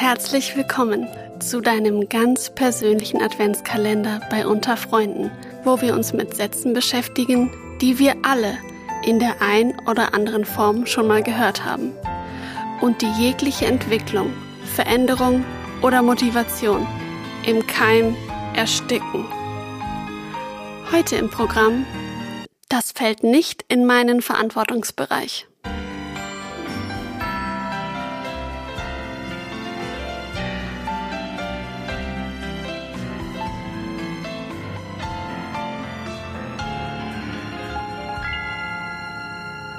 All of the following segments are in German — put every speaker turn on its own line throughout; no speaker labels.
herzlich willkommen zu deinem ganz persönlichen Adventskalender bei Unter Freunden, wo wir uns mit Sätzen beschäftigen, die wir alle in der ein oder anderen Form schon mal gehört haben und die jegliche Entwicklung, Veränderung oder Motivation im Keim ersticken. Heute im Programm Das fällt nicht in meinen Verantwortungsbereich.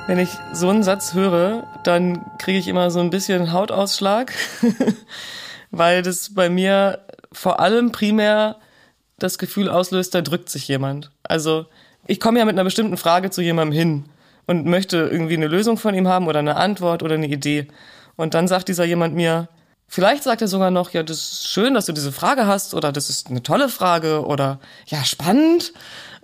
Wenn ich so einen Satz höre, dann kriege ich immer so ein bisschen Hautausschlag, weil das bei mir vor allem primär das Gefühl auslöst, da drückt sich jemand. Also ich komme ja mit einer bestimmten Frage zu jemandem hin und möchte irgendwie eine Lösung von ihm haben oder eine Antwort oder eine Idee. Und dann sagt dieser jemand mir, vielleicht sagt er sogar noch, ja, das ist schön, dass du diese Frage hast oder das ist eine tolle Frage oder ja, spannend.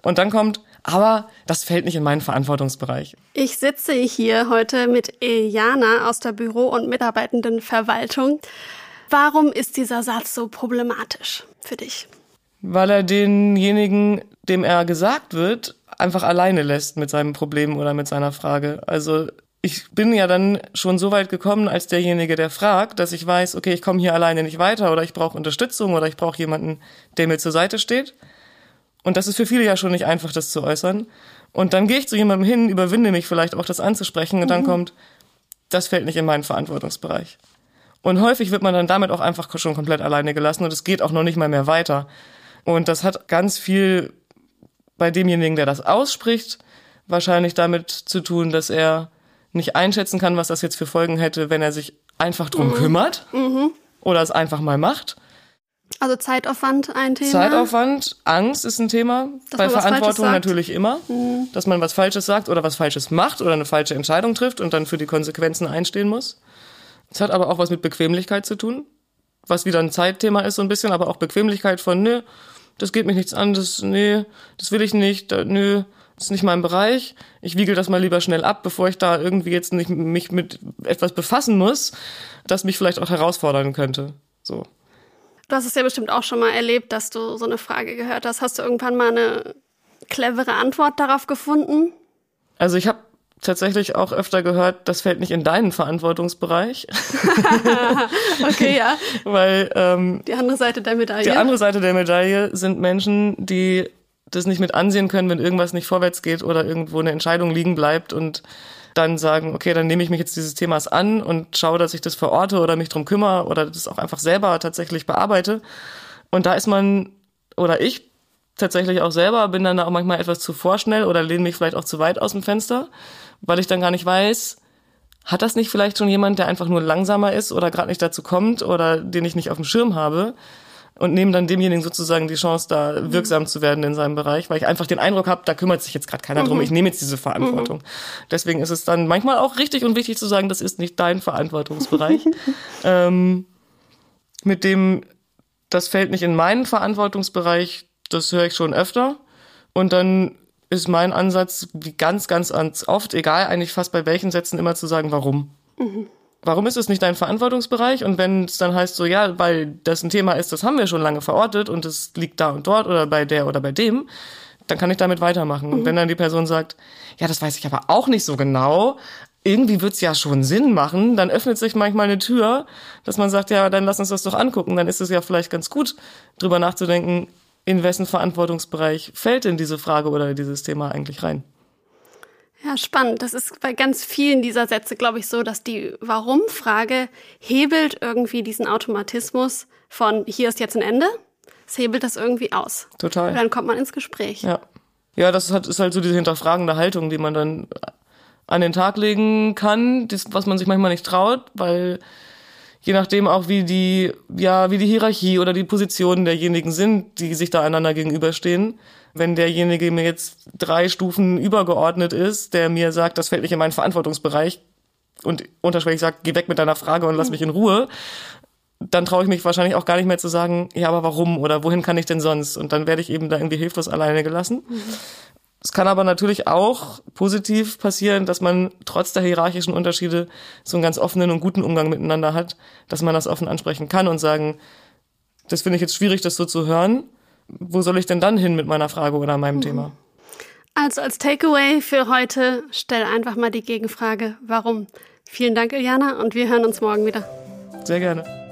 Und dann kommt, aber das fällt nicht in meinen Verantwortungsbereich.
Ich sitze hier heute mit Iliana aus der Büro- und Mitarbeitendenverwaltung. Warum ist dieser Satz so problematisch für dich?
Weil er denjenigen, dem er gesagt wird, einfach alleine lässt mit seinem Problem oder mit seiner Frage. Also ich bin ja dann schon so weit gekommen als derjenige, der fragt, dass ich weiß, okay, ich komme hier alleine nicht weiter oder ich brauche Unterstützung oder ich brauche jemanden, der mir zur Seite steht. Und das ist für viele ja schon nicht einfach, das zu äußern. Und dann gehe ich zu jemandem hin, überwinde mich vielleicht auch, das anzusprechen und dann mhm. kommt, das fällt nicht in meinen Verantwortungsbereich. Und häufig wird man dann damit auch einfach schon komplett alleine gelassen und es geht auch noch nicht mal mehr weiter. Und das hat ganz viel bei demjenigen, der das ausspricht, wahrscheinlich damit zu tun, dass er nicht einschätzen kann, was das jetzt für Folgen hätte, wenn er sich einfach drum mhm. kümmert mhm. oder es einfach mal macht.
Also Zeitaufwand ein Thema.
Zeitaufwand, Angst ist ein Thema. Dass Bei Verantwortung natürlich immer. Mhm. Dass man was Falsches sagt oder was Falsches macht oder eine falsche Entscheidung trifft und dann für die Konsequenzen einstehen muss. Es hat aber auch was mit Bequemlichkeit zu tun. Was wieder ein Zeitthema ist so ein bisschen, aber auch Bequemlichkeit von, nö, das geht mich nichts an, das, nee, das will ich nicht, da, nö, das ist nicht mein Bereich. Ich wiegel das mal lieber schnell ab, bevor ich da irgendwie jetzt nicht mich mit etwas befassen muss, das mich vielleicht auch herausfordern könnte. So.
Du hast es ja bestimmt auch schon mal erlebt, dass du so eine Frage gehört hast. Hast du irgendwann mal eine clevere Antwort darauf gefunden?
Also ich habe tatsächlich auch öfter gehört, das fällt nicht in deinen Verantwortungsbereich.
okay, ja.
Weil ähm,
die andere Seite der Medaille.
Die andere Seite der Medaille sind Menschen, die das nicht mit ansehen können, wenn irgendwas nicht vorwärts geht oder irgendwo eine Entscheidung liegen bleibt und dann sagen, okay, dann nehme ich mich jetzt dieses Themas an und schaue, dass ich das verorte oder mich drum kümmere oder das auch einfach selber tatsächlich bearbeite. Und da ist man, oder ich tatsächlich auch selber, bin dann da auch manchmal etwas zu vorschnell oder lehne mich vielleicht auch zu weit aus dem Fenster, weil ich dann gar nicht weiß, hat das nicht vielleicht schon jemand, der einfach nur langsamer ist oder gerade nicht dazu kommt oder den ich nicht auf dem Schirm habe? Und nehmen dann demjenigen sozusagen die Chance, da wirksam zu werden in seinem Bereich, weil ich einfach den Eindruck habe, da kümmert sich jetzt gerade keiner mhm. drum, ich nehme jetzt diese Verantwortung. Mhm. Deswegen ist es dann manchmal auch richtig und wichtig zu sagen, das ist nicht dein Verantwortungsbereich. ähm, mit dem, das fällt nicht in meinen Verantwortungsbereich, das höre ich schon öfter. Und dann ist mein Ansatz, wie ganz, ganz oft, egal eigentlich fast bei welchen Sätzen, immer zu sagen, warum. Mhm warum ist es nicht dein Verantwortungsbereich? Und wenn es dann heißt so, ja, weil das ein Thema ist, das haben wir schon lange verortet und es liegt da und dort oder bei der oder bei dem, dann kann ich damit weitermachen. Mhm. Und wenn dann die Person sagt, ja, das weiß ich aber auch nicht so genau, irgendwie wird's ja schon Sinn machen, dann öffnet sich manchmal eine Tür, dass man sagt, ja, dann lass uns das doch angucken. Dann ist es ja vielleicht ganz gut, drüber nachzudenken, in wessen Verantwortungsbereich fällt denn diese Frage oder dieses Thema eigentlich rein.
Ja, spannend. Das ist bei ganz vielen dieser Sätze, glaube ich, so, dass die Warum-Frage hebelt irgendwie diesen Automatismus von hier ist jetzt ein Ende. Es hebelt das irgendwie aus.
Total.
Und dann kommt man ins Gespräch.
Ja. Ja, das ist halt so diese hinterfragende Haltung, die man dann an den Tag legen kann, das, was man sich manchmal nicht traut, weil je nachdem auch wie die, ja, wie die Hierarchie oder die Positionen derjenigen sind, die sich da einander gegenüberstehen, wenn derjenige mir jetzt drei Stufen übergeordnet ist, der mir sagt, das fällt nicht in meinen Verantwortungsbereich und unterschwellig sagt, geh weg mit deiner Frage und lass mich in Ruhe, dann traue ich mich wahrscheinlich auch gar nicht mehr zu sagen, ja, aber warum oder wohin kann ich denn sonst? Und dann werde ich eben da irgendwie hilflos alleine gelassen. Mhm. Es kann aber natürlich auch positiv passieren, dass man trotz der hierarchischen Unterschiede so einen ganz offenen und guten Umgang miteinander hat, dass man das offen ansprechen kann und sagen, das finde ich jetzt schwierig, das so zu hören. Wo soll ich denn dann hin mit meiner Frage oder meinem mhm. Thema?
Also als Takeaway für heute, stell einfach mal die Gegenfrage, warum? Vielen Dank, Iliana, und wir hören uns morgen wieder.
Sehr gerne.